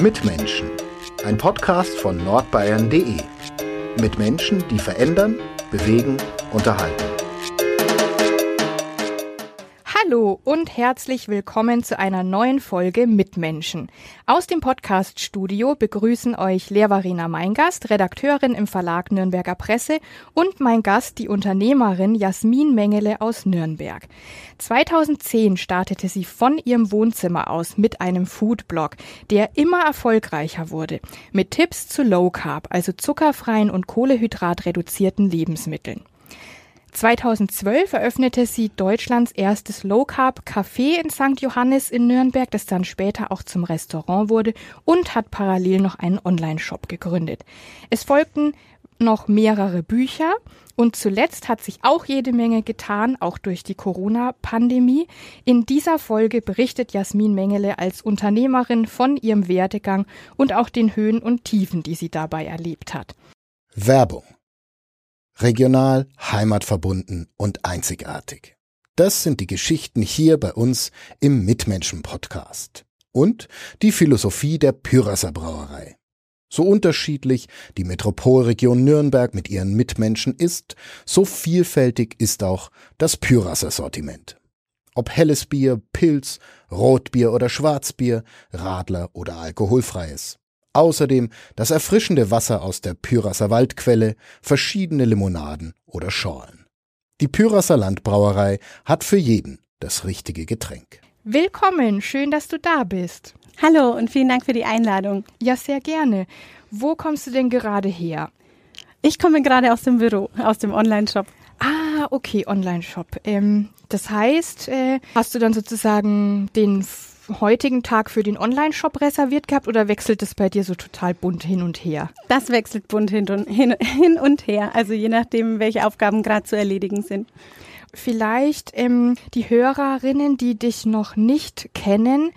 Mitmenschen, ein Podcast von nordbayern.de. Mit Menschen, die verändern, bewegen, unterhalten. Und herzlich willkommen zu einer neuen Folge Mitmenschen. Aus dem Podcast-Studio begrüßen euch Lehrvarina Meingast, Redakteurin im Verlag Nürnberger Presse und mein Gast, die Unternehmerin Jasmin Mengele aus Nürnberg. 2010 startete sie von ihrem Wohnzimmer aus mit einem Foodblog, der immer erfolgreicher wurde, mit Tipps zu Low Carb, also zuckerfreien und kohlehydratreduzierten Lebensmitteln. 2012 eröffnete sie Deutschlands erstes Low Carb Café in St. Johannes in Nürnberg, das dann später auch zum Restaurant wurde und hat parallel noch einen Online-Shop gegründet. Es folgten noch mehrere Bücher und zuletzt hat sich auch jede Menge getan, auch durch die Corona-Pandemie. In dieser Folge berichtet Jasmin Mengele als Unternehmerin von ihrem Werdegang und auch den Höhen und Tiefen, die sie dabei erlebt hat. Werbung regional, heimatverbunden und einzigartig. Das sind die Geschichten hier bei uns im Mitmenschen-Podcast. Und die Philosophie der Pyrasser Brauerei. So unterschiedlich die Metropolregion Nürnberg mit ihren Mitmenschen ist, so vielfältig ist auch das Pyrasser Sortiment. Ob helles Bier, Pilz, Rotbier oder Schwarzbier, Radler oder alkoholfreies. Außerdem das erfrischende Wasser aus der Pyrasser Waldquelle, verschiedene Limonaden oder Schorlen. Die Pyrasser Landbrauerei hat für jeden das richtige Getränk. Willkommen, schön, dass du da bist. Hallo und vielen Dank für die Einladung. Ja, sehr gerne. Wo kommst du denn gerade her? Ich komme gerade aus dem Büro, aus dem Online-Shop. Ah, okay, Online-Shop. Ähm, das heißt, äh, hast du dann sozusagen den heutigen Tag für den Online-Shop reserviert gehabt oder wechselt es bei dir so total bunt hin und her? Das wechselt bunt hin und, hin, hin und her, also je nachdem, welche Aufgaben gerade zu erledigen sind. Vielleicht ähm, die Hörerinnen, die dich noch nicht kennen,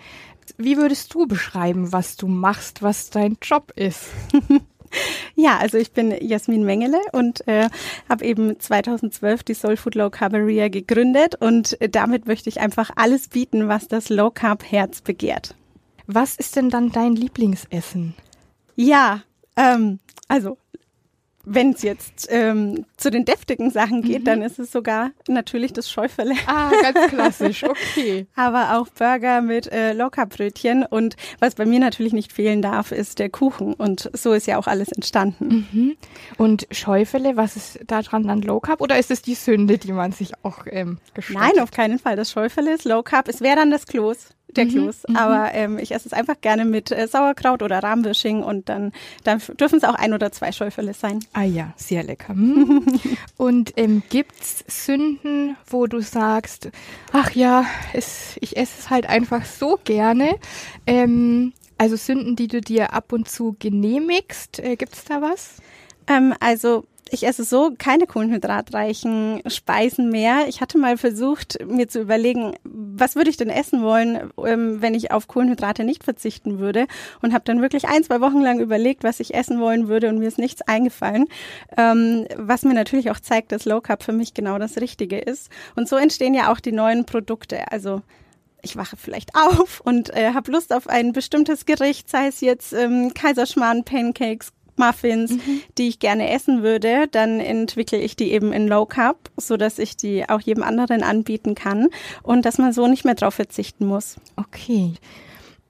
wie würdest du beschreiben, was du machst, was dein Job ist? Ja, also ich bin Jasmin Mengele und äh, habe eben 2012 die Soul Food Low Carberia gegründet und äh, damit möchte ich einfach alles bieten, was das Low Carb Herz begehrt. Was ist denn dann dein Lieblingsessen? Ja, ähm, also wenn es jetzt ähm, zu den deftigen Sachen geht, mhm. dann ist es sogar natürlich das Schäufele. Ah, ganz klassisch, okay. Aber auch Burger mit äh, Lockerbrötchen und was bei mir natürlich nicht fehlen darf, ist der Kuchen und so ist ja auch alles entstanden. Mhm. Und Schäufele, was ist da dran an Low Carb oder ist es die Sünde, die man sich auch ähm, gestattet? Nein, auf keinen Fall. Das Schäufele ist Low Carb. Es wäre dann das Kloß der Kloß. Mhm, mhm, Aber ähm, ich esse es einfach gerne mit äh, Sauerkraut oder Rahmwürsching und dann, dann dürfen es auch ein oder zwei Schäufele sein. Ah ja, sehr lecker. Mhm. und ähm, gibt's Sünden, wo du sagst, ach ja, es, ich esse es halt einfach so gerne. Ähm, also Sünden, die du dir ab und zu genehmigst, äh, gibt's da was? Ähm, also ich esse so keine kohlenhydratreichen Speisen mehr. Ich hatte mal versucht, mir zu überlegen, was würde ich denn essen wollen, ähm, wenn ich auf Kohlenhydrate nicht verzichten würde und habe dann wirklich ein, zwei Wochen lang überlegt, was ich essen wollen würde und mir ist nichts eingefallen, ähm, was mir natürlich auch zeigt, dass Low Carb für mich genau das Richtige ist. Und so entstehen ja auch die neuen Produkte. Also ich wache vielleicht auf und äh, habe Lust auf ein bestimmtes Gericht, sei es jetzt ähm, Kaiserschmarrn, Pancakes, Muffins, mhm. die ich gerne essen würde, dann entwickle ich die eben in Low Carb, so dass ich die auch jedem anderen anbieten kann und dass man so nicht mehr drauf verzichten muss. Okay.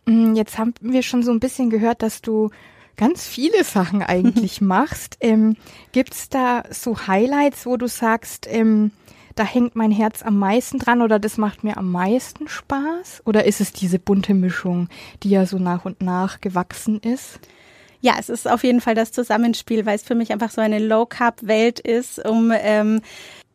Mm, jetzt haben wir schon so ein bisschen gehört, dass du ganz viele Sachen eigentlich machst. Ähm, Gibt es da so Highlights, wo du sagst, ähm, da hängt mein Herz am meisten dran oder das macht mir am meisten Spaß? Oder ist es diese bunte Mischung, die ja so nach und nach gewachsen ist? Ja, es ist auf jeden Fall das Zusammenspiel, weil es für mich einfach so eine Low-Carb-Welt ist, um ähm,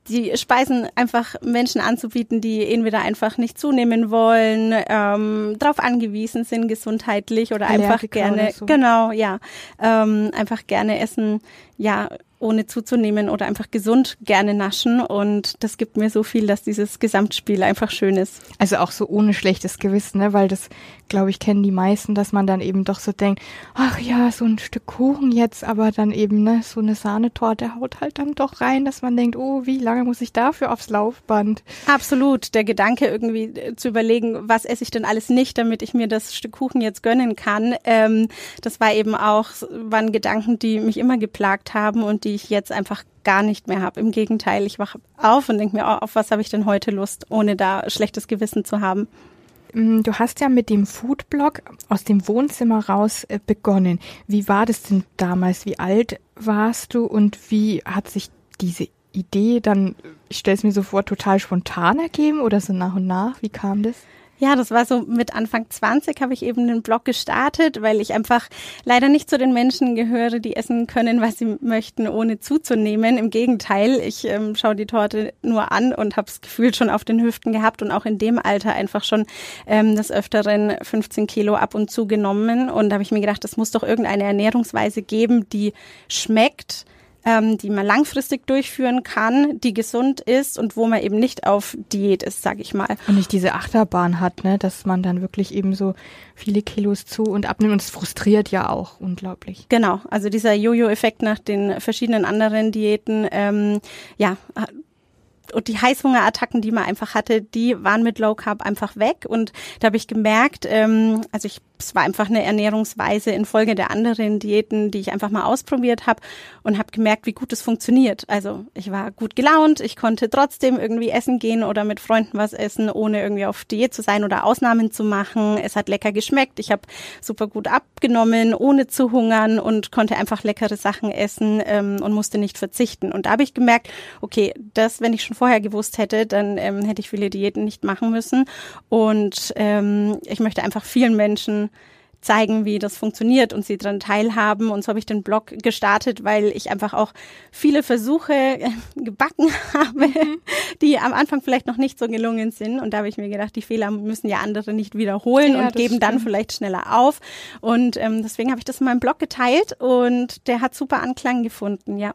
die Speisen einfach Menschen anzubieten, die entweder einfach nicht zunehmen wollen, ähm, darauf angewiesen sind gesundheitlich oder einfach gerne, so. genau, ja, ähm, einfach gerne essen, ja, ohne zuzunehmen oder einfach gesund gerne naschen. Und das gibt mir so viel, dass dieses Gesamtspiel einfach schön ist. Also auch so ohne schlechtes Gewissen, ne? weil das, glaube ich, kennen die meisten, dass man dann eben doch so denkt, ach ja, so ein Stück Kuchen jetzt, aber dann eben ne, so eine Sahnetorte haut halt dann doch rein, dass man denkt, oh, wie lange muss ich dafür aufs Laufband? Absolut. Der Gedanke irgendwie äh, zu überlegen, was esse ich denn alles nicht, damit ich mir das Stück Kuchen jetzt gönnen kann, ähm, das war eben auch, waren Gedanken, die mich immer geplagt haben und die ich jetzt einfach gar nicht mehr habe. Im Gegenteil, ich wache auf und denke mir, oh, auf was habe ich denn heute Lust, ohne da schlechtes Gewissen zu haben. Mm, du hast ja mit dem Foodblog aus dem Wohnzimmer raus äh, begonnen. Wie war das denn damals? Wie alt warst du und wie hat sich diese Idee dann, ich stelle es mir so vor, total spontan ergeben oder so nach und nach? Wie kam das? Ja, das war so mit Anfang 20 habe ich eben den Blog gestartet, weil ich einfach leider nicht zu den Menschen gehöre, die essen können, was sie möchten, ohne zuzunehmen. Im Gegenteil, ich ähm, schaue die Torte nur an und habe das Gefühl schon auf den Hüften gehabt und auch in dem Alter einfach schon ähm, des Öfteren 15 Kilo ab und zu genommen. Und da habe ich mir gedacht, es muss doch irgendeine Ernährungsweise geben, die schmeckt ähm, die man langfristig durchführen kann, die gesund ist und wo man eben nicht auf Diät ist, sage ich mal. Und nicht diese Achterbahn hat, ne, dass man dann wirklich eben so viele Kilos zu und abnimmt und es frustriert ja auch unglaublich. Genau, also dieser Jojo-Effekt nach den verschiedenen anderen Diäten, ähm, ja, und die Heißhungerattacken, die man einfach hatte, die waren mit Low Carb einfach weg. Und da habe ich gemerkt, ähm, also ich es war einfach eine Ernährungsweise infolge der anderen Diäten, die ich einfach mal ausprobiert habe und habe gemerkt, wie gut es funktioniert. Also ich war gut gelaunt, ich konnte trotzdem irgendwie essen gehen oder mit Freunden was essen, ohne irgendwie auf Diät zu sein oder Ausnahmen zu machen. Es hat lecker geschmeckt, ich habe super gut abgenommen, ohne zu hungern und konnte einfach leckere Sachen essen ähm, und musste nicht verzichten. Und da habe ich gemerkt, okay, das, wenn ich schon vorher gewusst hätte, dann ähm, hätte ich viele Diäten nicht machen müssen. Und ähm, ich möchte einfach vielen Menschen zeigen, wie das funktioniert und sie daran teilhaben. Und so habe ich den Blog gestartet, weil ich einfach auch viele Versuche äh, gebacken habe, mhm. die am Anfang vielleicht noch nicht so gelungen sind. Und da habe ich mir gedacht, die Fehler müssen ja andere nicht wiederholen ja, und geben stimmt. dann vielleicht schneller auf. Und ähm, deswegen habe ich das in meinem Blog geteilt und der hat super Anklang gefunden, ja.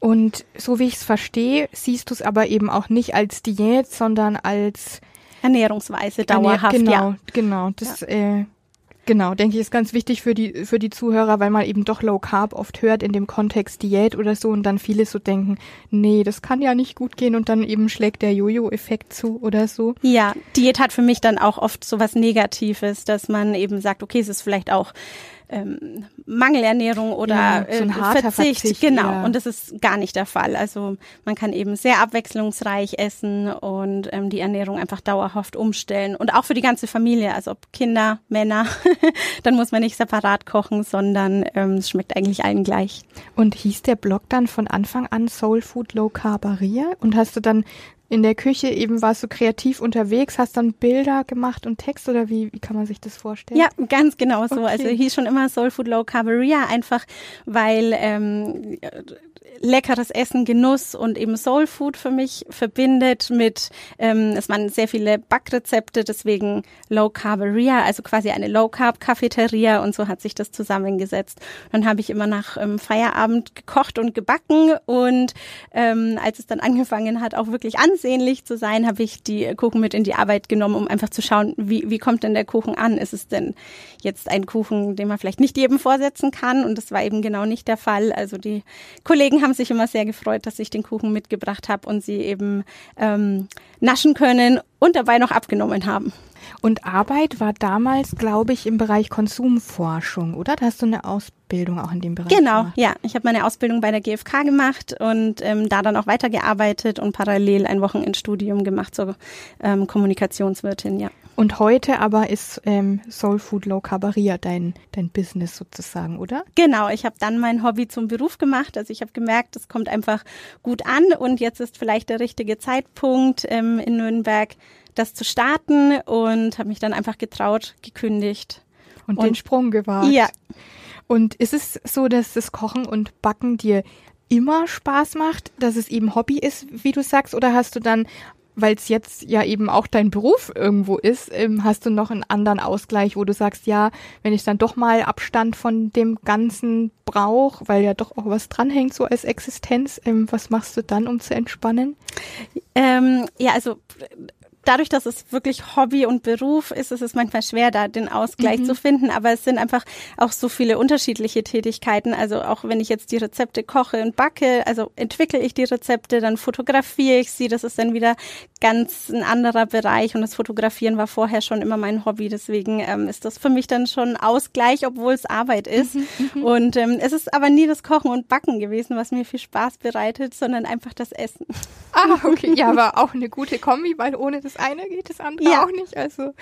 Und so wie ich es verstehe, siehst du es aber eben auch nicht als Diät, sondern als Ernährungsweise dauerhaft. Genau, ja. genau. Das ja. äh, Genau, denke ich, ist ganz wichtig für die, für die Zuhörer, weil man eben doch Low Carb oft hört in dem Kontext Diät oder so und dann viele so denken, nee, das kann ja nicht gut gehen und dann eben schlägt der Jojo-Effekt zu oder so. Ja, Diät hat für mich dann auch oft so was Negatives, dass man eben sagt, okay, es ist vielleicht auch ähm, Mangelernährung oder ja, so äh, Verzicht. Verzicht. Genau, ja. und das ist gar nicht der Fall. Also man kann eben sehr abwechslungsreich essen und ähm, die Ernährung einfach dauerhaft umstellen. Und auch für die ganze Familie, also ob Kinder, Männer, dann muss man nicht separat kochen, sondern ähm, es schmeckt eigentlich allen gleich. Und hieß der Blog dann von Anfang an Soul Food Low Carbaria? Und hast du dann in der Küche eben warst du kreativ unterwegs, hast dann Bilder gemacht und Text oder wie, wie kann man sich das vorstellen? Ja, ganz genau so. Also okay. Also hieß schon immer Soul Food Low Carboria, einfach weil ähm, leckeres Essen, Genuss und eben Soul Food für mich verbindet mit, ähm, es waren sehr viele Backrezepte, deswegen Low Carberia, also quasi eine Low Carb Cafeteria und so hat sich das zusammengesetzt. Dann habe ich immer nach ähm, Feierabend gekocht und gebacken und ähm, als es dann angefangen hat, auch wirklich ansehnlich zu sein, habe ich die Kuchen mit in die Arbeit genommen, um einfach zu schauen, wie, wie kommt denn der Kuchen an? Ist es denn jetzt ein Kuchen, den man vielleicht nicht jedem vorsetzen kann? Und das war eben genau nicht der Fall. Also die Kollegen haben sich immer sehr gefreut, dass ich den Kuchen mitgebracht habe und sie eben ähm, naschen können und dabei noch abgenommen haben. Und Arbeit war damals, glaube ich, im Bereich Konsumforschung, oder? Da hast du eine Ausbildung auch in dem Bereich genau, gemacht. ja. Ich habe meine Ausbildung bei der GfK gemacht und ähm, da dann auch weitergearbeitet und parallel ein Wochenendstudium gemacht zur ähm, Kommunikationswirtin, ja. Und heute aber ist ähm, Soul Food Low Carbaria dein, dein Business sozusagen, oder? Genau, ich habe dann mein Hobby zum Beruf gemacht. Also ich habe gemerkt, es kommt einfach gut an und jetzt ist vielleicht der richtige Zeitpunkt ähm, in Nürnberg, das zu starten und habe mich dann einfach getraut, gekündigt. Und, und den Sprung gewagt. Ja. Und ist es so, dass das Kochen und Backen dir immer Spaß macht, dass es eben Hobby ist, wie du sagst, oder hast du dann weil es jetzt ja eben auch dein Beruf irgendwo ist, ähm, hast du noch einen anderen Ausgleich, wo du sagst, ja, wenn ich dann doch mal Abstand von dem Ganzen brauche, weil ja doch auch was dranhängt so als Existenz, ähm, was machst du dann, um zu entspannen? Ähm, ja, also dadurch, dass es wirklich Hobby und Beruf ist, ist es manchmal schwer, da den Ausgleich mhm. zu finden. Aber es sind einfach auch so viele unterschiedliche Tätigkeiten. Also auch wenn ich jetzt die Rezepte koche und backe, also entwickle ich die Rezepte, dann fotografiere ich sie. Das ist dann wieder ganz ein anderer Bereich. Und das Fotografieren war vorher schon immer mein Hobby. Deswegen ähm, ist das für mich dann schon Ausgleich, obwohl es Arbeit ist. Mhm, mhm, und ähm, es ist aber nie das Kochen und Backen gewesen, was mir viel Spaß bereitet, sondern einfach das Essen. Ah, okay. Ja, aber auch eine gute Kombi, weil ohne das das eine geht, das andere ja. auch nicht. Also.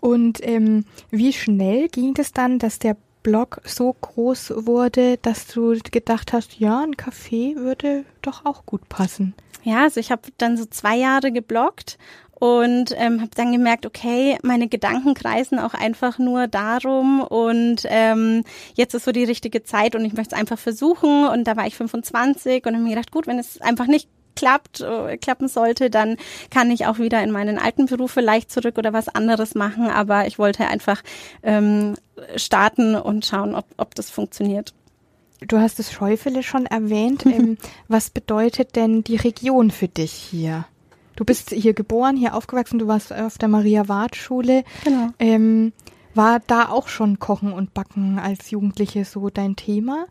Und ähm, wie schnell ging es dann, dass der Blog so groß wurde, dass du gedacht hast, ja, ein Café würde doch auch gut passen? Ja, also ich habe dann so zwei Jahre gebloggt und ähm, habe dann gemerkt, okay, meine Gedanken kreisen auch einfach nur darum und ähm, jetzt ist so die richtige Zeit und ich möchte es einfach versuchen und da war ich 25 und habe mir gedacht, gut, wenn es einfach nicht klappt, äh, klappen sollte, dann kann ich auch wieder in meinen alten Beruf vielleicht zurück oder was anderes machen. Aber ich wollte einfach ähm, starten und schauen, ob, ob das funktioniert. Du hast das Scheufele schon erwähnt. ähm, was bedeutet denn die Region für dich hier? Du bist hier geboren, hier aufgewachsen, du warst auf der Maria-Ward-Schule. Genau. Ähm, war da auch schon Kochen und Backen als Jugendliche so dein Thema?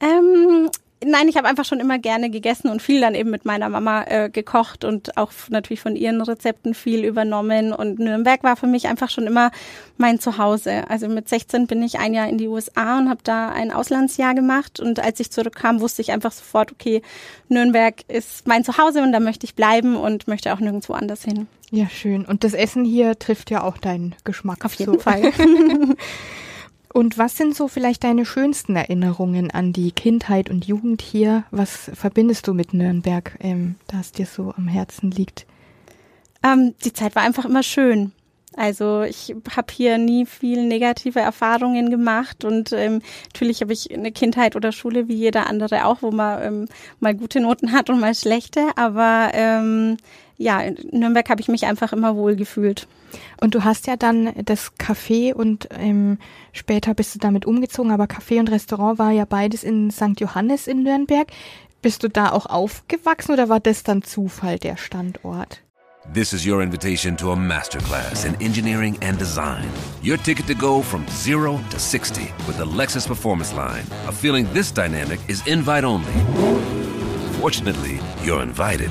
Ähm, Nein, ich habe einfach schon immer gerne gegessen und viel dann eben mit meiner Mama äh, gekocht und auch natürlich von ihren Rezepten viel übernommen. Und Nürnberg war für mich einfach schon immer mein Zuhause. Also mit 16 bin ich ein Jahr in die USA und habe da ein Auslandsjahr gemacht. Und als ich zurückkam, wusste ich einfach sofort, okay, Nürnberg ist mein Zuhause und da möchte ich bleiben und möchte auch nirgendwo anders hin. Ja, schön. Und das Essen hier trifft ja auch deinen Geschmack. Auf jeden so. Fall. Und was sind so vielleicht deine schönsten Erinnerungen an die Kindheit und Jugend hier? Was verbindest du mit Nürnberg, ähm, da es dir so am Herzen liegt? Ähm, die Zeit war einfach immer schön. Also ich habe hier nie viel negative Erfahrungen gemacht und ähm, natürlich habe ich eine Kindheit oder Schule wie jeder andere auch, wo man ähm, mal gute Noten hat und mal schlechte. Aber ähm, ja, in Nürnberg habe ich mich einfach immer wohl gefühlt. Und du hast ja dann das Café und ähm, später bist du damit umgezogen, aber Café und Restaurant war ja beides in St. Johannes in Nürnberg. Bist du da auch aufgewachsen oder war das dann Zufall, der Standort? This is your invitation to a masterclass in engineering and design. Your ticket to go from zero to 60 with the Lexus Performance Line. A feeling this dynamic is invite only. Fortunately, you're invited.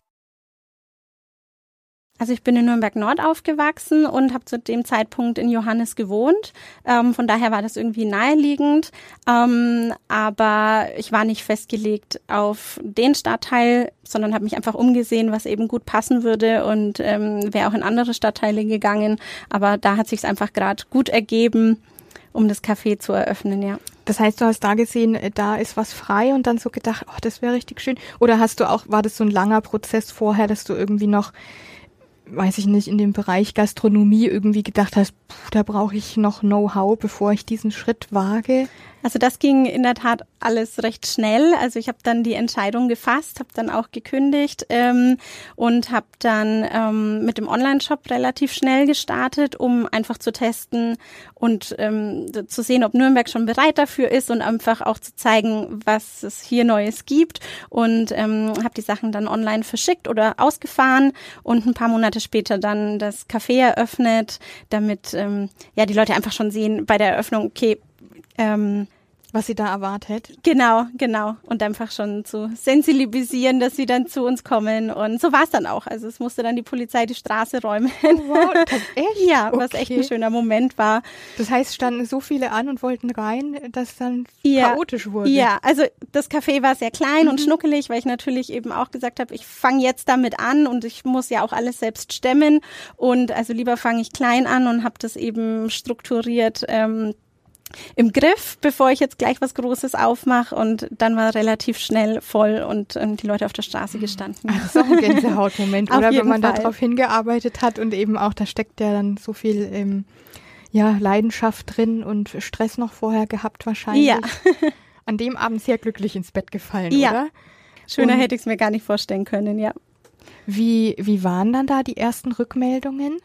Also ich bin in Nürnberg Nord aufgewachsen und habe zu dem Zeitpunkt in Johannes gewohnt. Ähm, von daher war das irgendwie naheliegend. Ähm, aber ich war nicht festgelegt auf den Stadtteil, sondern habe mich einfach umgesehen, was eben gut passen würde und ähm, wäre auch in andere Stadtteile gegangen. Aber da hat sich einfach gerade gut ergeben, um das Café zu eröffnen, ja. Das heißt, du hast da gesehen, äh, da ist was frei und dann so gedacht, oh, das wäre richtig schön. Oder hast du auch, war das so ein langer Prozess vorher, dass du irgendwie noch weiß ich nicht, in dem Bereich Gastronomie irgendwie gedacht hast, pff, da brauche ich noch Know-how, bevor ich diesen Schritt wage? Also das ging in der Tat alles recht schnell. Also ich habe dann die Entscheidung gefasst, habe dann auch gekündigt ähm, und habe dann ähm, mit dem Online-Shop relativ schnell gestartet, um einfach zu testen und ähm, zu sehen, ob Nürnberg schon bereit dafür ist und einfach auch zu zeigen, was es hier Neues gibt. Und ähm, habe die Sachen dann online verschickt oder ausgefahren und ein paar Monate später dann das Café eröffnet, damit ähm, ja die Leute einfach schon sehen bei der Eröffnung, okay, ähm, was sie da erwartet. Genau, genau. Und einfach schon zu sensibilisieren, dass sie dann zu uns kommen. Und so war es dann auch. Also es musste dann die Polizei die Straße räumen. Oh, wow, echt? ja, okay. was echt ein schöner Moment war. Das heißt, standen so viele an und wollten rein, dass dann ja, chaotisch wurde. Ja, also das Café war sehr klein mhm. und schnuckelig, weil ich natürlich eben auch gesagt habe, ich fange jetzt damit an und ich muss ja auch alles selbst stemmen. Und also lieber fange ich klein an und habe das eben strukturiert. Ähm, im Griff, bevor ich jetzt gleich was Großes aufmache und dann war relativ schnell voll und ähm, die Leute auf der Straße gestanden. Ach, das ist auch ein Gänsehautmoment, oder wenn man darauf hingearbeitet hat und eben auch, da steckt ja dann so viel ähm, ja, Leidenschaft drin und Stress noch vorher gehabt wahrscheinlich. Ja. An dem Abend sehr glücklich ins Bett gefallen, ja. oder? Schöner und hätte ich es mir gar nicht vorstellen können, ja. Wie, wie waren dann da die ersten Rückmeldungen?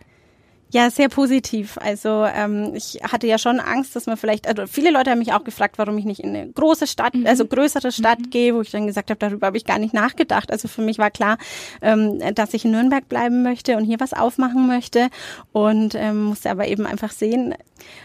Ja, sehr positiv. Also ähm, ich hatte ja schon Angst, dass man vielleicht, also viele Leute haben mich auch gefragt, warum ich nicht in eine große Stadt, mhm. also größere Stadt mhm. gehe, wo ich dann gesagt habe, darüber habe ich gar nicht nachgedacht. Also für mich war klar, ähm, dass ich in Nürnberg bleiben möchte und hier was aufmachen möchte und ähm, musste aber eben einfach sehen,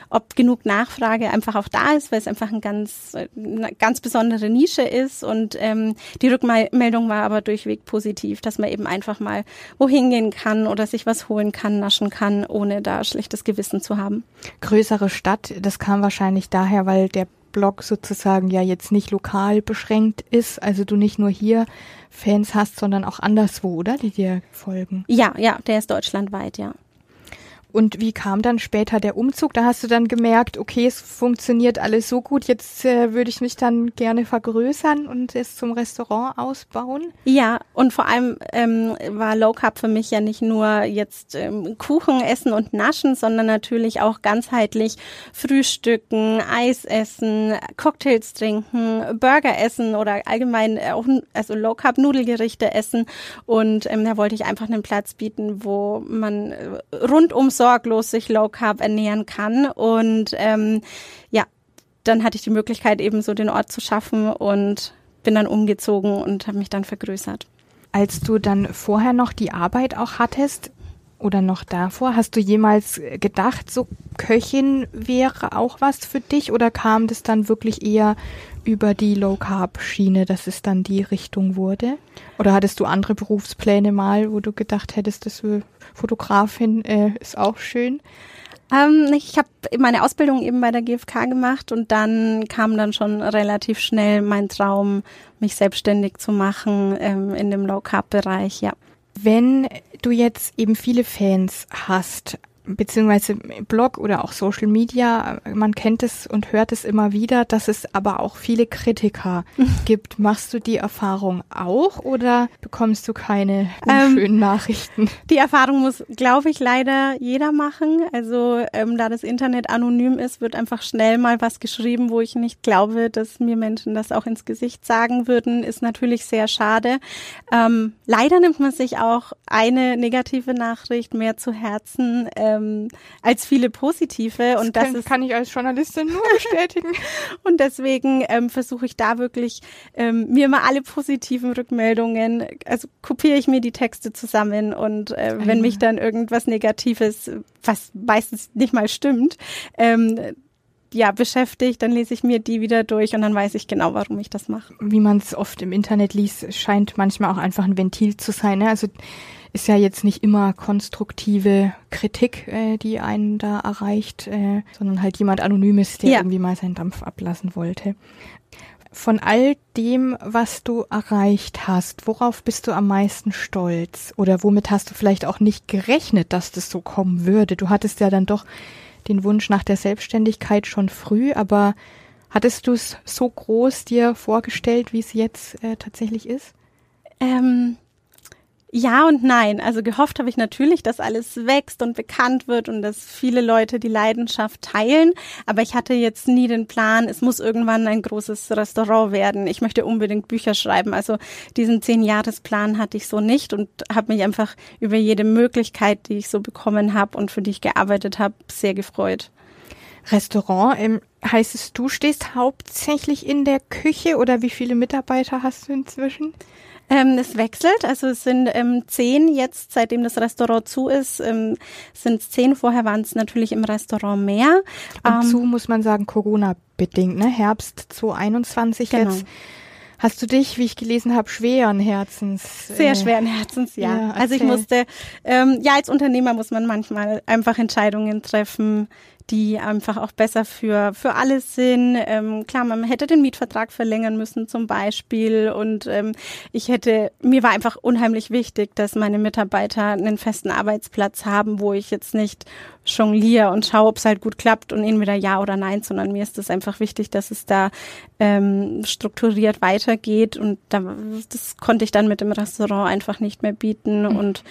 ob genug Nachfrage einfach auch da ist, weil es einfach ein ganz, eine ganz besondere Nische ist. Und ähm, die Rückmeldung war aber durchweg positiv, dass man eben einfach mal wohin gehen kann oder sich was holen kann, naschen kann, ohne da schlechtes Gewissen zu haben. Größere Stadt, das kam wahrscheinlich daher, weil der Blog sozusagen ja jetzt nicht lokal beschränkt ist, also du nicht nur hier Fans hast, sondern auch anderswo, oder? Die dir folgen. Ja, ja, der ist deutschlandweit, ja. Und wie kam dann später der Umzug? Da hast du dann gemerkt, okay, es funktioniert alles so gut, jetzt äh, würde ich mich dann gerne vergrößern und es zum Restaurant ausbauen? Ja, und vor allem ähm, war Low Carb für mich ja nicht nur jetzt ähm, Kuchen essen und naschen, sondern natürlich auch ganzheitlich Frühstücken, Eis essen, Cocktails trinken, Burger essen oder allgemein auch also Low Carb Nudelgerichte essen. Und ähm, da wollte ich einfach einen Platz bieten, wo man äh, rundum sorglos sich Low Carb ernähren kann. Und ähm, ja, dann hatte ich die Möglichkeit, eben so den Ort zu schaffen und bin dann umgezogen und habe mich dann vergrößert. Als du dann vorher noch die Arbeit auch hattest oder noch davor, hast du jemals gedacht, so Köchin wäre auch was für dich oder kam das dann wirklich eher über die Low Carb Schiene, dass es dann die Richtung wurde? Oder hattest du andere Berufspläne mal, wo du gedacht hättest, das Fotografin äh, ist auch schön? Ähm, ich habe meine Ausbildung eben bei der GfK gemacht und dann kam dann schon relativ schnell mein Traum, mich selbstständig zu machen ähm, in dem Low Carb Bereich, ja. Wenn du jetzt eben viele Fans hast, beziehungsweise Blog oder auch Social Media, man kennt es und hört es immer wieder, dass es aber auch viele Kritiker gibt. Machst du die Erfahrung auch oder bekommst du keine ähm, schönen Nachrichten? Die Erfahrung muss, glaube ich, leider jeder machen. Also ähm, da das Internet anonym ist, wird einfach schnell mal was geschrieben, wo ich nicht glaube, dass mir Menschen das auch ins Gesicht sagen würden, ist natürlich sehr schade. Ähm, leider nimmt man sich auch eine negative Nachricht mehr zu Herzen. Äh, ähm, als viele positive. Und das, das ist, kann ich als Journalistin nur bestätigen. und deswegen ähm, versuche ich da wirklich ähm, mir mal alle positiven Rückmeldungen, also kopiere ich mir die Texte zusammen und äh, wenn ah, mich dann irgendwas Negatives, was meistens nicht mal stimmt, ähm, ja, beschäftigt, dann lese ich mir die wieder durch und dann weiß ich genau, warum ich das mache. Wie man es oft im Internet liest, scheint manchmal auch einfach ein Ventil zu sein. Ne? Also ist ja jetzt nicht immer konstruktive Kritik, äh, die einen da erreicht, äh, sondern halt jemand Anonymes, der ja. irgendwie mal seinen Dampf ablassen wollte. Von all dem, was du erreicht hast, worauf bist du am meisten stolz? Oder womit hast du vielleicht auch nicht gerechnet, dass das so kommen würde? Du hattest ja dann doch den Wunsch nach der Selbstständigkeit schon früh, aber hattest du es so groß dir vorgestellt, wie es jetzt äh, tatsächlich ist? Ähm, ja und nein. Also gehofft habe ich natürlich, dass alles wächst und bekannt wird und dass viele Leute die Leidenschaft teilen. Aber ich hatte jetzt nie den Plan, es muss irgendwann ein großes Restaurant werden. Ich möchte unbedingt Bücher schreiben. Also diesen Zehn-Jahres-Plan hatte ich so nicht und habe mich einfach über jede Möglichkeit, die ich so bekommen habe und für die ich gearbeitet habe, sehr gefreut. Restaurant, ähm, heißt es, du stehst hauptsächlich in der Küche oder wie viele Mitarbeiter hast du inzwischen? Ähm, es wechselt, also es sind ähm, zehn jetzt, seitdem das Restaurant zu ist, ähm, sind es zehn. Vorher waren es natürlich im Restaurant mehr. Und ähm, zu muss man sagen, Corona-bedingt, ne? Herbst 2021 genau. jetzt. Hast du dich, wie ich gelesen habe, schweren Herzens? Sehr äh, schweren Herzens, ja. ja also ich musste, ähm, ja, als Unternehmer muss man manchmal einfach Entscheidungen treffen, die einfach auch besser für, für alles sind. Ähm, klar, man hätte den Mietvertrag verlängern müssen zum Beispiel und ähm, ich hätte, mir war einfach unheimlich wichtig, dass meine Mitarbeiter einen festen Arbeitsplatz haben, wo ich jetzt nicht jongliere und schaue, ob es halt gut klappt und entweder ja oder nein, sondern mir ist es einfach wichtig, dass es da ähm, strukturiert weitergeht und da, das konnte ich dann mit dem Restaurant einfach nicht mehr bieten mhm. und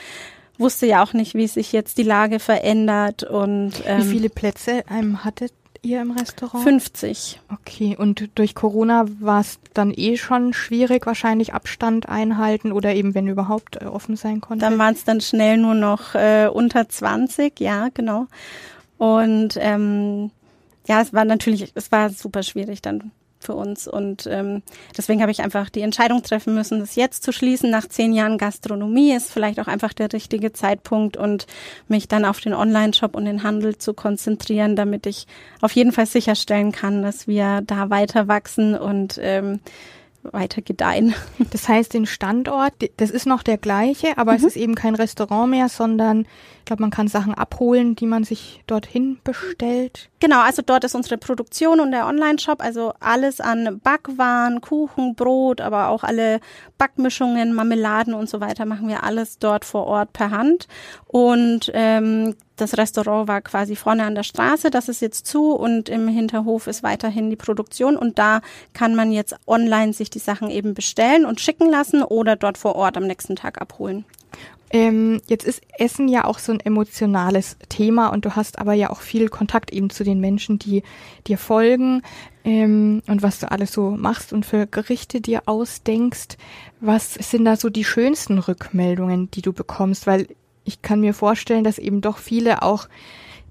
wusste ja auch nicht, wie sich jetzt die Lage verändert und ähm, wie viele Plätze ähm, hattet ihr im Restaurant? 50. Okay, und durch Corona war es dann eh schon schwierig, wahrscheinlich Abstand einhalten oder eben, wenn überhaupt, äh, offen sein konnte? Dann waren es dann schnell nur noch äh, unter 20, ja, genau. Und ähm, ja, es war natürlich, es war super schwierig dann für uns. Und ähm, deswegen habe ich einfach die Entscheidung treffen müssen, das jetzt zu schließen. Nach zehn Jahren Gastronomie ist vielleicht auch einfach der richtige Zeitpunkt und mich dann auf den Online-Shop und den Handel zu konzentrieren, damit ich auf jeden Fall sicherstellen kann, dass wir da weiter wachsen und ähm, weiter gedeihen. Das heißt, den Standort, das ist noch der gleiche, aber mhm. es ist eben kein Restaurant mehr, sondern ich glaube, man kann Sachen abholen, die man sich dorthin bestellt. Genau, also dort ist unsere Produktion und der Online-Shop, also alles an Backwaren, Kuchen, Brot, aber auch alle Backmischungen, Marmeladen und so weiter machen wir alles dort vor Ort per Hand. Und ähm, das Restaurant war quasi vorne an der Straße, das ist jetzt zu und im Hinterhof ist weiterhin die Produktion und da kann man jetzt online sich die Sachen eben bestellen und schicken lassen oder dort vor Ort am nächsten Tag abholen. Ähm, jetzt ist Essen ja auch so ein emotionales Thema und du hast aber ja auch viel Kontakt eben zu den Menschen, die dir folgen ähm, und was du alles so machst und für Gerichte dir ausdenkst. Was sind da so die schönsten Rückmeldungen, die du bekommst? Weil ich kann mir vorstellen, dass eben doch viele auch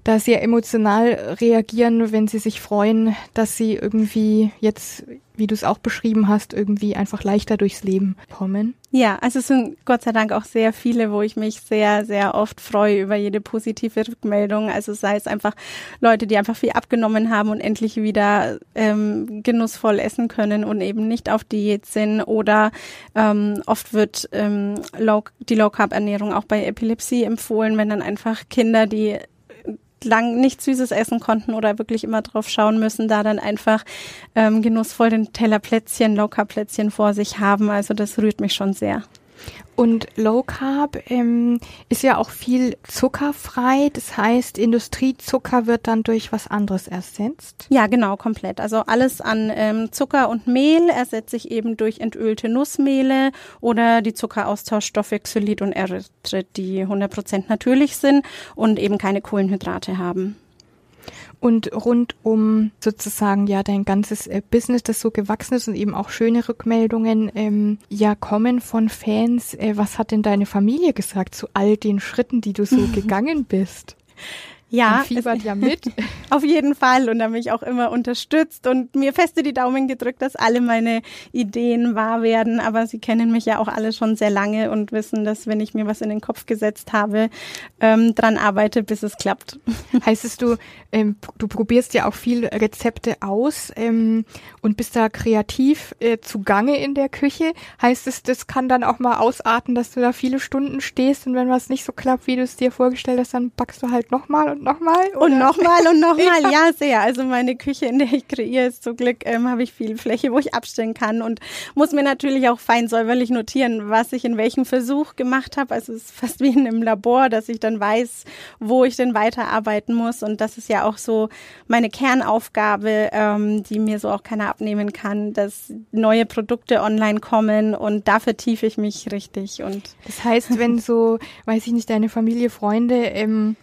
da sehr emotional reagieren, wenn sie sich freuen, dass sie irgendwie jetzt, wie du es auch beschrieben hast, irgendwie einfach leichter durchs Leben kommen. Ja, also es sind Gott sei Dank auch sehr viele, wo ich mich sehr, sehr oft freue über jede positive Rückmeldung. Also sei es einfach Leute, die einfach viel abgenommen haben und endlich wieder ähm, genussvoll essen können und eben nicht auf Diät sind. Oder ähm, oft wird ähm, Low, die Low-Carb-Ernährung auch bei Epilepsie empfohlen, wenn dann einfach Kinder, die lang nicht Süßes essen konnten oder wirklich immer drauf schauen müssen, da dann einfach ähm, genussvoll den Teller Plätzchen, Low-Carb-Plätzchen vor sich haben. Also das rührt mich schon sehr. Und Low Carb ähm, ist ja auch viel zuckerfrei. Das heißt, Industriezucker wird dann durch was anderes ersetzt? Ja, genau, komplett. Also alles an ähm, Zucker und Mehl ersetze ich eben durch entölte Nussmehle oder die Zuckeraustauschstoffe Xylit und Erythrit, die 100% natürlich sind und eben keine Kohlenhydrate haben und rund um sozusagen ja dein ganzes äh, Business, das so gewachsen ist und eben auch schöne Rückmeldungen ähm, ja kommen von Fans. Äh, was hat denn deine Familie gesagt zu all den Schritten, die du so gegangen bist? Ja. Und fiebert ja mit. Auf jeden Fall und haben mich auch immer unterstützt und mir feste die Daumen gedrückt, dass alle meine Ideen wahr werden. Aber sie kennen mich ja auch alle schon sehr lange und wissen, dass wenn ich mir was in den Kopf gesetzt habe, ähm, dran arbeite, bis es klappt. Heißt es, du, ähm, du probierst ja auch viel Rezepte aus ähm, und bist da kreativ äh, zugange in der Küche. Heißt es, das kann dann auch mal ausarten, dass du da viele Stunden stehst und wenn was nicht so klappt, wie du es dir vorgestellt hast, dann backst du halt nochmal und nochmal? Und nochmal und nochmal, ja. ja, sehr. Also meine Küche, in der ich kreiere, ist zum Glück, ähm, habe ich viel Fläche, wo ich abstellen kann und muss mir natürlich auch fein säuberlich notieren, was ich in welchem Versuch gemacht habe. Also es ist fast wie in einem Labor, dass ich dann weiß, wo ich denn weiterarbeiten muss. Und das ist ja auch so meine Kernaufgabe, ähm, die mir so auch keiner abnehmen kann, dass neue Produkte online kommen und da vertiefe ich mich richtig. Und das heißt, wenn so, weiß ich nicht, deine Familie, Freunde ähm,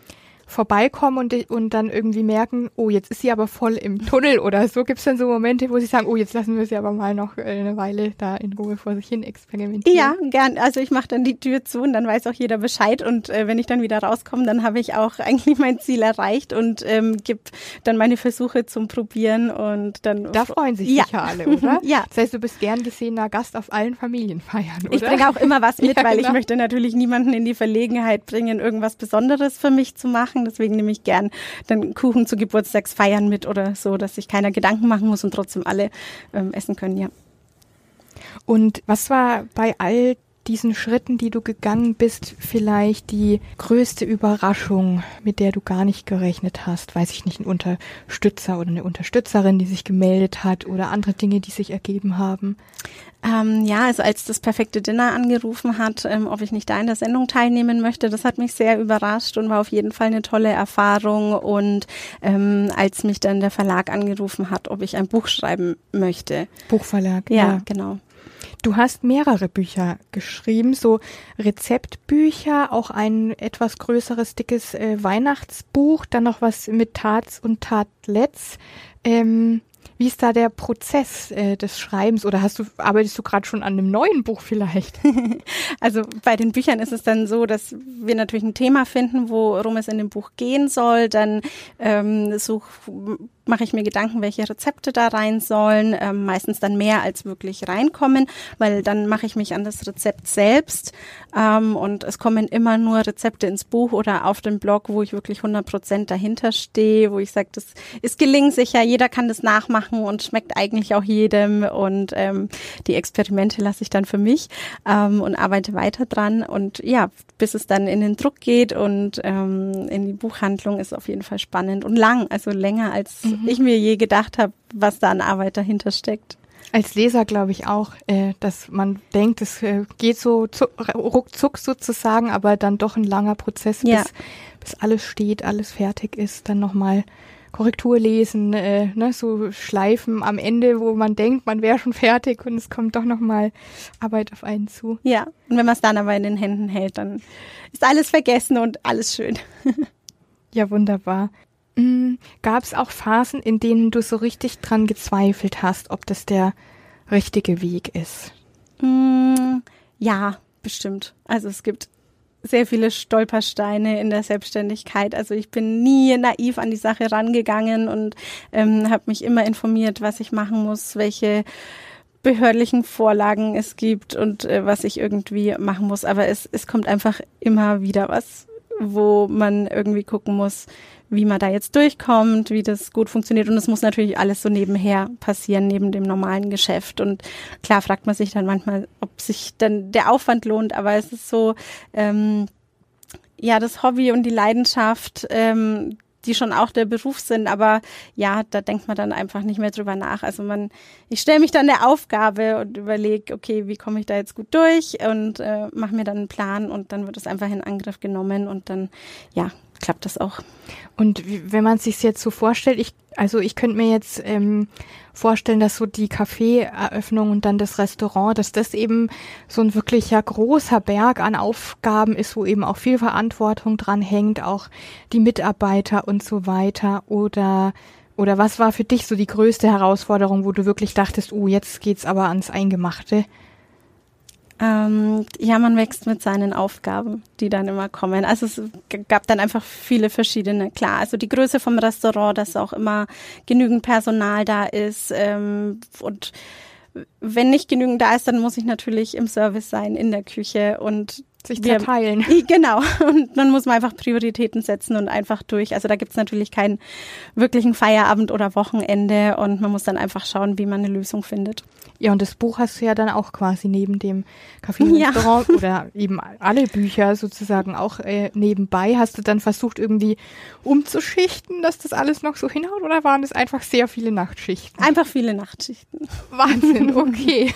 vorbeikommen und, und dann irgendwie merken, oh, jetzt ist sie aber voll im Tunnel oder so. Gibt es dann so Momente, wo sie sagen, oh, jetzt lassen wir sie aber mal noch äh, eine Weile da in Ruhe vor sich hin experimentieren? Ja, gern. Also ich mache dann die Tür zu und dann weiß auch jeder Bescheid. Und äh, wenn ich dann wieder rauskomme, dann habe ich auch eigentlich mein Ziel erreicht und ähm, gebe dann meine Versuche zum Probieren und dann. Da freuen sich ja. sicher alle, oder? ja. Das heißt, du bist gern gesehener Gast auf allen Familienfeiern, oder? Ich bringe auch immer was mit, ja, weil genau. ich möchte natürlich niemanden in die Verlegenheit bringen, irgendwas Besonderes für mich zu machen machen. Deswegen nehme ich gern den Kuchen zu Geburtstagsfeiern mit oder so, dass sich keiner Gedanken machen muss und trotzdem alle ähm, essen können, ja. Und was war bei all diesen Schritten, die du gegangen bist, vielleicht die größte Überraschung, mit der du gar nicht gerechnet hast? Weiß ich nicht, ein Unterstützer oder eine Unterstützerin, die sich gemeldet hat oder andere Dinge, die sich ergeben haben? Ähm, ja, also als das perfekte Dinner angerufen hat, ähm, ob ich nicht da in der Sendung teilnehmen möchte, das hat mich sehr überrascht und war auf jeden Fall eine tolle Erfahrung. Und ähm, als mich dann der Verlag angerufen hat, ob ich ein Buch schreiben möchte. Buchverlag. Ja, ja. genau. Du hast mehrere Bücher geschrieben, so Rezeptbücher, auch ein etwas größeres, dickes äh, Weihnachtsbuch, dann noch was mit Tats und Tatlets. Ähm, wie ist da der Prozess äh, des Schreibens oder hast du arbeitest du gerade schon an einem neuen Buch vielleicht? also bei den Büchern ist es dann so, dass wir natürlich ein Thema finden, worum es in dem Buch gehen soll. Dann ähm, such, mache ich mir Gedanken, welche Rezepte da rein sollen. Ähm, meistens dann mehr als wirklich reinkommen, weil dann mache ich mich an das Rezept selbst. Ähm, und es kommen immer nur Rezepte ins Buch oder auf den Blog, wo ich wirklich 100 Prozent dahinter stehe, wo ich sage, das ist gelingsicher, jeder kann das nachmachen und schmeckt eigentlich auch jedem. Und ähm, die Experimente lasse ich dann für mich ähm, und arbeite weiter dran. Und ja, bis es dann in den Druck geht und ähm, in die Buchhandlung ist auf jeden Fall spannend und lang, also länger als mhm mhm. ich mir je gedacht habe, was da an Arbeit dahinter steckt. Als Leser glaube ich auch, äh, dass man denkt, es äh, geht so zu, ruckzuck sozusagen, aber dann doch ein langer Prozess, ja. bis, bis alles steht, alles fertig ist, dann nochmal Korrektur lesen, äh, ne, so Schleifen am Ende, wo man denkt, man wäre schon fertig und es kommt doch nochmal Arbeit auf einen zu. Ja, und wenn man es dann aber in den Händen hält, dann ist alles vergessen und alles schön. ja, wunderbar. Gab es auch Phasen, in denen du so richtig dran gezweifelt hast, ob das der richtige Weg ist? Mm, ja, bestimmt. Also es gibt sehr viele Stolpersteine in der Selbstständigkeit. Also ich bin nie naiv an die Sache rangegangen und ähm, habe mich immer informiert, was ich machen muss, welche behördlichen Vorlagen es gibt und äh, was ich irgendwie machen muss. Aber es, es kommt einfach immer wieder was, wo man irgendwie gucken muss, wie man da jetzt durchkommt, wie das gut funktioniert. Und es muss natürlich alles so nebenher passieren, neben dem normalen Geschäft. Und klar fragt man sich dann manchmal, ob sich dann der Aufwand lohnt, aber es ist so, ähm, ja, das Hobby und die Leidenschaft, ähm, die schon auch der Beruf sind, aber ja, da denkt man dann einfach nicht mehr drüber nach. Also man, ich stelle mich dann der Aufgabe und überlege, okay, wie komme ich da jetzt gut durch und äh, mache mir dann einen Plan und dann wird es einfach in Angriff genommen und dann, ja, klappt das auch. Und wenn man sich jetzt so vorstellt, ich, also ich könnte mir jetzt ähm, vorstellen, dass so die Kaffeeeröffnung und dann das Restaurant, dass das eben so ein wirklicher großer Berg an Aufgaben ist, wo eben auch viel Verantwortung dran hängt, auch die Mitarbeiter und so weiter. Oder oder was war für dich so die größte Herausforderung, wo du wirklich dachtest, oh, jetzt geht's aber ans Eingemachte? Ähm, ja, man wächst mit seinen Aufgaben, die dann immer kommen. Also es gab dann einfach viele verschiedene. Klar, also die Größe vom Restaurant, dass auch immer genügend Personal da ist ähm, und wenn nicht genügend da ist, dann muss ich natürlich im Service sein, in der Küche und sich zerteilen. Genau. Und dann muss man einfach Prioritäten setzen und einfach durch. Also da gibt's natürlich keinen wirklichen Feierabend oder Wochenende und man muss dann einfach schauen, wie man eine Lösung findet. Ja, und das Buch hast du ja dann auch quasi neben dem Café-Restaurant ja. oder eben alle Bücher sozusagen auch äh, nebenbei. Hast du dann versucht, irgendwie umzuschichten, dass das alles noch so hinhaut oder waren das einfach sehr viele Nachtschichten? Einfach viele Nachtschichten. Wahnsinn, okay.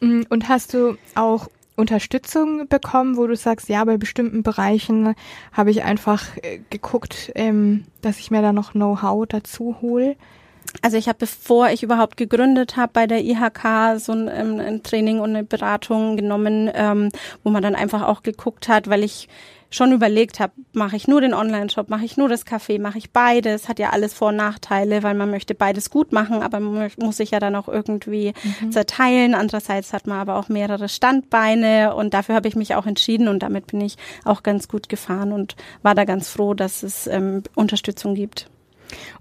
Mm, und hast du auch Unterstützung bekommen, wo du sagst, ja, bei bestimmten Bereichen habe ich einfach äh, geguckt, ähm, dass ich mir da noch Know-how dazu hole? Also ich habe, bevor ich überhaupt gegründet habe, bei der IHK so ein, ähm, ein Training und eine Beratung genommen, ähm, wo man dann einfach auch geguckt hat, weil ich schon überlegt habe, mache ich nur den Online-Shop, mache ich nur das Café, mache ich beides, hat ja alles Vor- und Nachteile, weil man möchte beides gut machen, aber man muss sich ja dann auch irgendwie mhm. zerteilen. Andererseits hat man aber auch mehrere Standbeine und dafür habe ich mich auch entschieden und damit bin ich auch ganz gut gefahren und war da ganz froh, dass es ähm, Unterstützung gibt.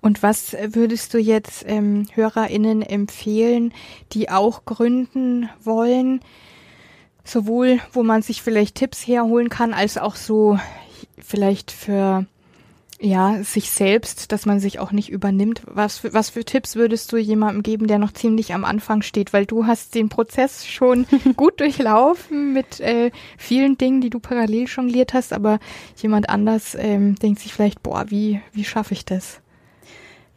Und was würdest du jetzt ähm, HörerInnen empfehlen, die auch gründen wollen? Sowohl, wo man sich vielleicht Tipps herholen kann, als auch so vielleicht für ja, sich selbst, dass man sich auch nicht übernimmt. Was für, was für Tipps würdest du jemandem geben, der noch ziemlich am Anfang steht? Weil du hast den Prozess schon gut durchlaufen mit äh, vielen Dingen, die du parallel jongliert hast, aber jemand anders ähm, denkt sich vielleicht, boah, wie, wie schaffe ich das?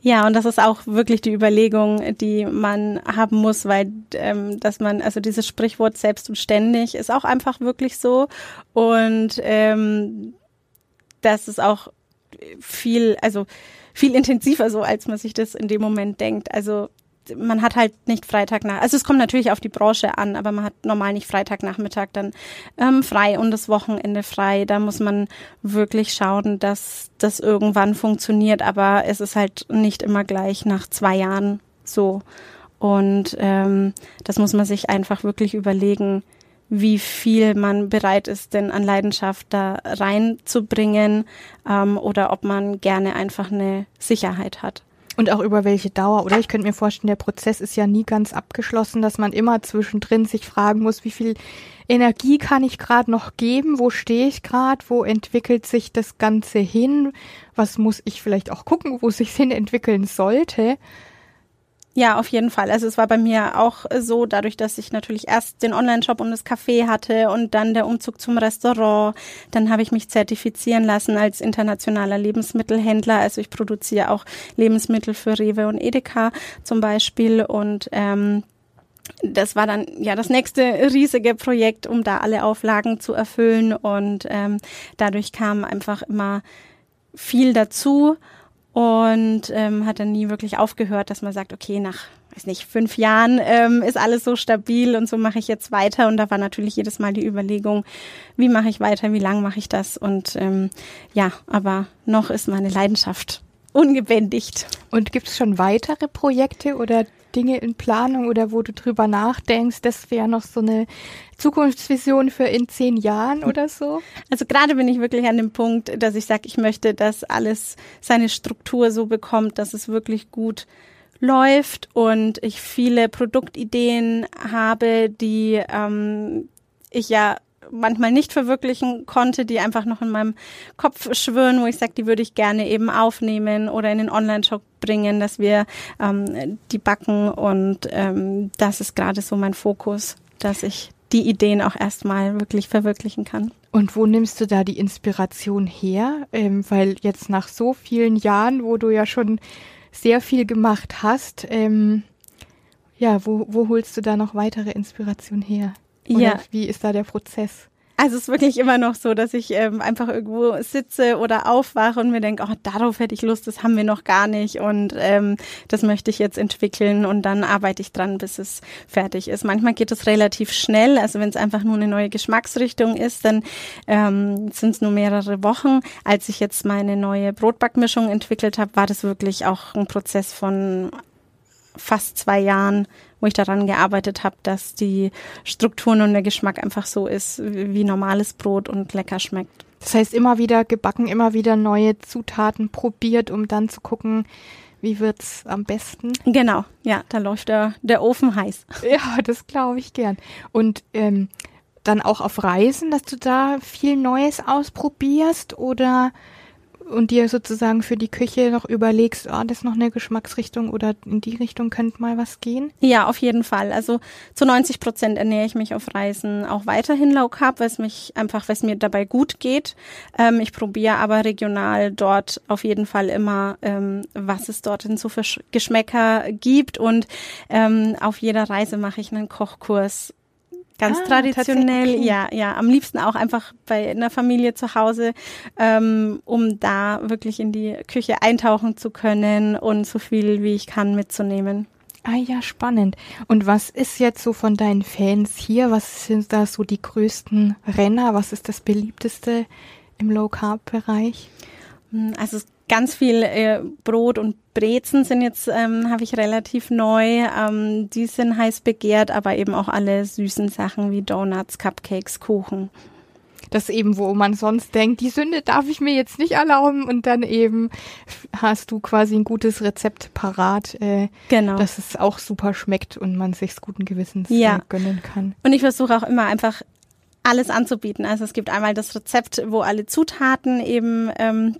Ja, und das ist auch wirklich die Überlegung, die man haben muss, weil ähm, dass man, also dieses Sprichwort selbst und ständig ist auch einfach wirklich so. Und ähm, das ist auch viel, also viel intensiver so, als man sich das in dem Moment denkt. Also man hat halt nicht Freitag nach, also es kommt natürlich auf die Branche an, aber man hat normal nicht Freitagnachmittag dann ähm, frei und das Wochenende frei. Da muss man wirklich schauen, dass das irgendwann funktioniert, aber es ist halt nicht immer gleich nach zwei Jahren so. Und ähm, das muss man sich einfach wirklich überlegen, wie viel man bereit ist, denn an Leidenschaft da reinzubringen ähm, oder ob man gerne einfach eine Sicherheit hat. Und auch über welche Dauer, oder? Ich könnte mir vorstellen, der Prozess ist ja nie ganz abgeschlossen, dass man immer zwischendrin sich fragen muss, wie viel Energie kann ich gerade noch geben, wo stehe ich gerade, wo entwickelt sich das Ganze hin, was muss ich vielleicht auch gucken, wo sich hin entwickeln sollte. Ja, auf jeden Fall. Also es war bei mir auch so, dadurch, dass ich natürlich erst den Online-Shop und das Café hatte und dann der Umzug zum Restaurant. Dann habe ich mich zertifizieren lassen als internationaler Lebensmittelhändler. Also ich produziere auch Lebensmittel für Rewe und Edeka zum Beispiel und ähm, das war dann ja das nächste riesige Projekt, um da alle Auflagen zu erfüllen und ähm, dadurch kam einfach immer viel dazu und ähm, hat dann nie wirklich aufgehört, dass man sagt, okay, nach weiß nicht, fünf Jahren ähm, ist alles so stabil und so mache ich jetzt weiter. Und da war natürlich jedes Mal die Überlegung, wie mache ich weiter, wie lang mache ich das? Und ähm, ja, aber noch ist meine Leidenschaft ungebändigt. Und gibt es schon weitere Projekte oder Dinge in Planung oder wo du drüber nachdenkst, das wäre noch so eine Zukunftsvision für in zehn Jahren oder so? Also gerade bin ich wirklich an dem Punkt, dass ich sage, ich möchte, dass alles seine Struktur so bekommt, dass es wirklich gut läuft und ich viele Produktideen habe, die ähm, ich ja manchmal nicht verwirklichen konnte, die einfach noch in meinem Kopf schwirren, wo ich sage, die würde ich gerne eben aufnehmen oder in den Online-Shop bringen, dass wir ähm, die backen und ähm, das ist gerade so mein Fokus, dass ich die Ideen auch erstmal wirklich verwirklichen kann. Und wo nimmst du da die Inspiration her? Ähm, weil jetzt nach so vielen Jahren, wo du ja schon sehr viel gemacht hast, ähm, ja, wo, wo holst du da noch weitere Inspiration her? Oder ja. wie ist da der Prozess? Also es ist wirklich immer noch so, dass ich ähm, einfach irgendwo sitze oder aufwache und mir denke, oh, darauf hätte ich Lust, das haben wir noch gar nicht und ähm, das möchte ich jetzt entwickeln und dann arbeite ich dran, bis es fertig ist. Manchmal geht es relativ schnell, also wenn es einfach nur eine neue Geschmacksrichtung ist, dann ähm, sind es nur mehrere Wochen. Als ich jetzt meine neue Brotbackmischung entwickelt habe, war das wirklich auch ein Prozess von fast zwei Jahren, wo ich daran gearbeitet habe, dass die Strukturen und der Geschmack einfach so ist wie normales Brot und lecker schmeckt. Das heißt, immer wieder gebacken, immer wieder neue Zutaten probiert, um dann zu gucken, wie wird's am besten? Genau, ja, da läuft der, der Ofen heiß. Ja, das glaube ich gern. Und ähm, dann auch auf Reisen, dass du da viel Neues ausprobierst oder und dir sozusagen für die Küche noch überlegst, oh, das ist noch eine Geschmacksrichtung oder in die Richtung könnte mal was gehen? Ja, auf jeden Fall. Also zu 90 Prozent ernähre ich mich auf Reisen auch weiterhin low carb, weil es mich einfach, weil es mir dabei gut geht. Ähm, ich probiere aber regional dort auf jeden Fall immer, ähm, was es dort in so für Geschmäcker gibt und ähm, auf jeder Reise mache ich einen Kochkurs Ganz ah, traditionell, ja, ja. Am liebsten auch einfach bei einer Familie zu Hause, ähm, um da wirklich in die Küche eintauchen zu können und so viel wie ich kann mitzunehmen. Ah ja, spannend. Und was ist jetzt so von deinen Fans hier? Was sind da so die größten Renner? Was ist das beliebteste im Low Carb Bereich? Hm, also ganz viel äh, Brot und Brezen sind jetzt, ähm, habe ich relativ neu. Ähm, die sind heiß begehrt, aber eben auch alle süßen Sachen wie Donuts, Cupcakes, Kuchen. Das eben, wo man sonst denkt, die Sünde darf ich mir jetzt nicht erlauben und dann eben hast du quasi ein gutes Rezept parat, äh, genau. dass es auch super schmeckt und man sich's guten Gewissens ja. äh, gönnen kann. Und ich versuche auch immer einfach alles anzubieten. Also es gibt einmal das Rezept, wo alle Zutaten eben ähm,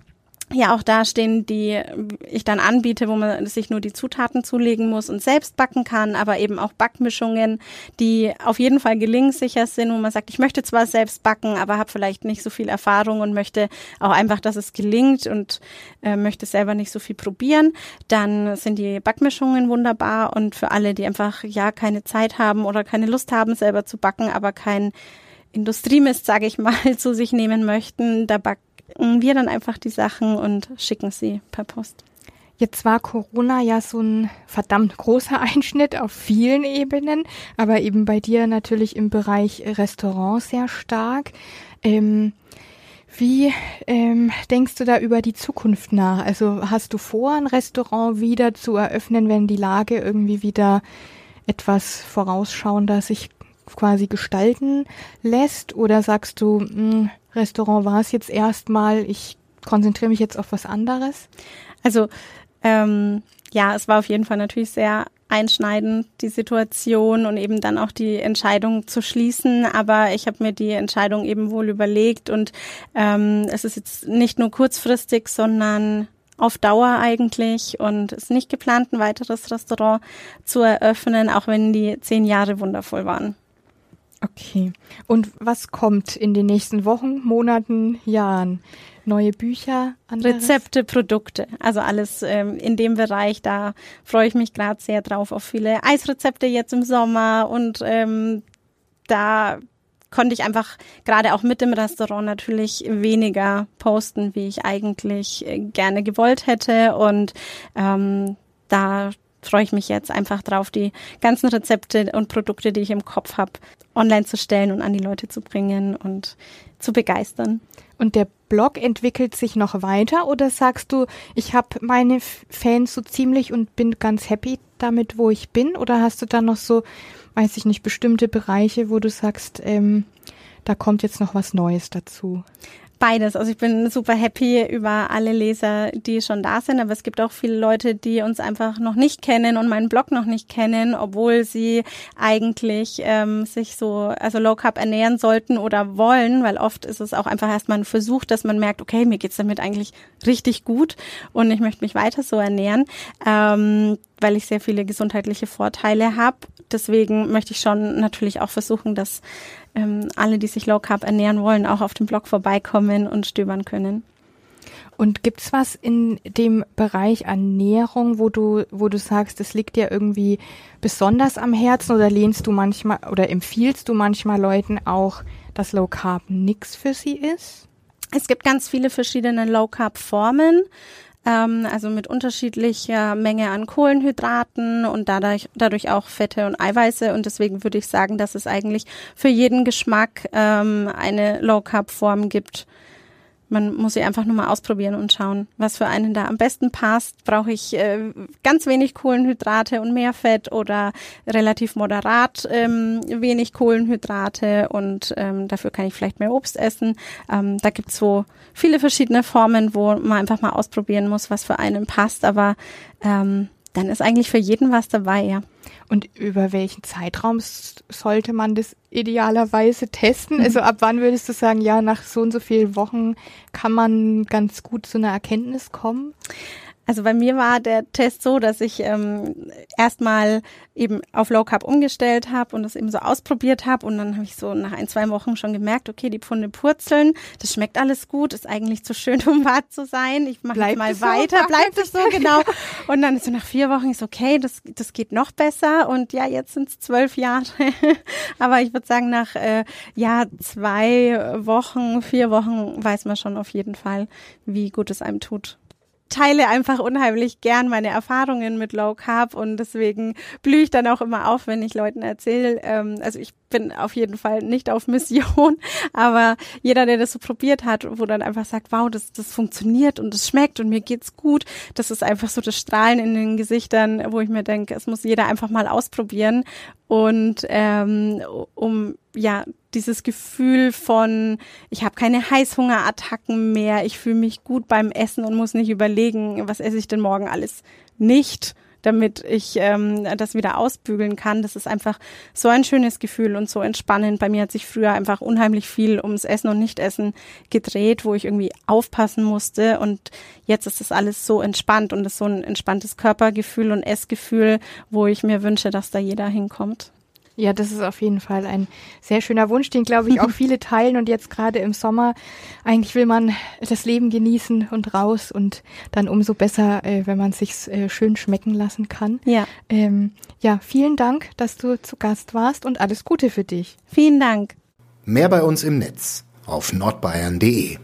ja auch da stehen, die ich dann anbiete, wo man sich nur die Zutaten zulegen muss und selbst backen kann, aber eben auch Backmischungen, die auf jeden Fall gelingsicher sind, wo man sagt, ich möchte zwar selbst backen, aber habe vielleicht nicht so viel Erfahrung und möchte auch einfach, dass es gelingt und äh, möchte selber nicht so viel probieren. Dann sind die Backmischungen wunderbar und für alle, die einfach ja keine Zeit haben oder keine Lust haben, selber zu backen, aber kein Industriemist, sage ich mal, zu sich nehmen möchten, da backen wir dann einfach die Sachen und schicken sie per Post. Jetzt war Corona ja so ein verdammt großer Einschnitt auf vielen Ebenen, aber eben bei dir natürlich im Bereich Restaurant sehr stark. Ähm, wie ähm, denkst du da über die Zukunft nach? Also hast du vor, ein Restaurant wieder zu eröffnen, wenn die Lage irgendwie wieder etwas vorausschauender sich quasi gestalten lässt? Oder sagst du, mh, hm, Restaurant war es jetzt erstmal, ich konzentriere mich jetzt auf was anderes? Also ähm, ja, es war auf jeden Fall natürlich sehr einschneidend, die Situation und eben dann auch die Entscheidung zu schließen. Aber ich habe mir die Entscheidung eben wohl überlegt und ähm, es ist jetzt nicht nur kurzfristig, sondern auf Dauer eigentlich und ist nicht geplant, ein weiteres Restaurant zu eröffnen, auch wenn die zehn Jahre wundervoll waren. Okay. Und was kommt in den nächsten Wochen, Monaten, Jahren? Neue Bücher, anderes? Rezepte, Produkte, also alles ähm, in dem Bereich. Da freue ich mich gerade sehr drauf auf viele Eisrezepte jetzt im Sommer und ähm, da konnte ich einfach gerade auch mit dem Restaurant natürlich weniger posten, wie ich eigentlich äh, gerne gewollt hätte und ähm, da freue ich mich jetzt einfach drauf, die ganzen Rezepte und Produkte, die ich im Kopf habe, online zu stellen und an die Leute zu bringen und zu begeistern. Und der Blog entwickelt sich noch weiter oder sagst du, ich habe meine Fans so ziemlich und bin ganz happy damit, wo ich bin? Oder hast du da noch so, weiß ich nicht, bestimmte Bereiche, wo du sagst, ähm, da kommt jetzt noch was Neues dazu? Beides. Also ich bin super happy über alle Leser, die schon da sind, aber es gibt auch viele Leute, die uns einfach noch nicht kennen und meinen Blog noch nicht kennen, obwohl sie eigentlich ähm, sich so, also Low Carb ernähren sollten oder wollen, weil oft ist es auch einfach erstmal ein Versuch, dass man merkt, okay, mir geht's damit eigentlich richtig gut und ich möchte mich weiter so ernähren. Ähm, weil ich sehr viele gesundheitliche Vorteile habe. Deswegen möchte ich schon natürlich auch versuchen, dass ähm, alle, die sich Low Carb ernähren wollen, auch auf dem Blog vorbeikommen und stöbern können. Und gibt's was in dem Bereich Ernährung, wo du, wo du sagst, das liegt dir irgendwie besonders am Herzen oder lehnst du manchmal oder empfiehlst du manchmal Leuten auch, dass Low Carb nix für sie ist? Es gibt ganz viele verschiedene Low Carb Formen ähm, also mit unterschiedlicher Menge an Kohlenhydraten und dadurch, dadurch auch Fette und Eiweiße. Und deswegen würde ich sagen, dass es eigentlich für jeden Geschmack ähm, eine Low-Carb-Form gibt. Man muss sie einfach nur mal ausprobieren und schauen, was für einen da am besten passt. Brauche ich äh, ganz wenig Kohlenhydrate und mehr Fett oder relativ moderat ähm, wenig Kohlenhydrate und ähm, dafür kann ich vielleicht mehr Obst essen. Ähm, da gibt's so viele verschiedene Formen, wo man einfach mal ausprobieren muss, was für einen passt. Aber ähm, dann ist eigentlich für jeden was dabei, ja. Und über welchen Zeitraum sollte man das idealerweise testen? Mhm. Also ab wann würdest du sagen, ja, nach so und so vielen Wochen kann man ganz gut zu einer Erkenntnis kommen? Also bei mir war der Test so, dass ich ähm, erstmal eben auf Low Carb umgestellt habe und das eben so ausprobiert habe und dann habe ich so nach ein, zwei Wochen schon gemerkt, okay, die Pfunde purzeln, das schmeckt alles gut, ist eigentlich zu schön, um wahr zu sein. Ich mache mal weiter, so? bleibt es so, genau. Und dann ist so nach vier Wochen so, okay, das, das geht noch besser und ja, jetzt sind es zwölf Jahre. Aber ich würde sagen, nach äh, ja, zwei Wochen, vier Wochen weiß man schon auf jeden Fall, wie gut es einem tut teile einfach unheimlich gern meine Erfahrungen mit Low Carb und deswegen blühe ich dann auch immer auf, wenn ich Leuten erzähle. Ähm, also ich bin auf jeden Fall nicht auf Mission, aber jeder, der das so probiert hat, wo dann einfach sagt, wow, das, das funktioniert und es schmeckt und mir geht's gut, das ist einfach so das Strahlen in den Gesichtern, wo ich mir denke, es muss jeder einfach mal ausprobieren und ähm, um ja dieses Gefühl von ich habe keine Heißhungerattacken mehr, ich fühle mich gut beim Essen und muss nicht überlegen, was esse ich denn morgen alles nicht damit ich ähm, das wieder ausbügeln kann. Das ist einfach so ein schönes Gefühl und so entspannend. Bei mir hat sich früher einfach unheimlich viel ums Essen und Nichtessen gedreht, wo ich irgendwie aufpassen musste. Und jetzt ist das alles so entspannt und ist so ein entspanntes Körpergefühl und Essgefühl, wo ich mir wünsche, dass da jeder hinkommt. Ja, das ist auf jeden Fall ein sehr schöner Wunsch, den glaube ich auch viele teilen. Und jetzt gerade im Sommer, eigentlich will man das Leben genießen und raus und dann umso besser, äh, wenn man sich äh, schön schmecken lassen kann. Ja. Ähm, ja, vielen Dank, dass du zu Gast warst und alles Gute für dich. Vielen Dank. Mehr bei uns im Netz auf nordbayern.de.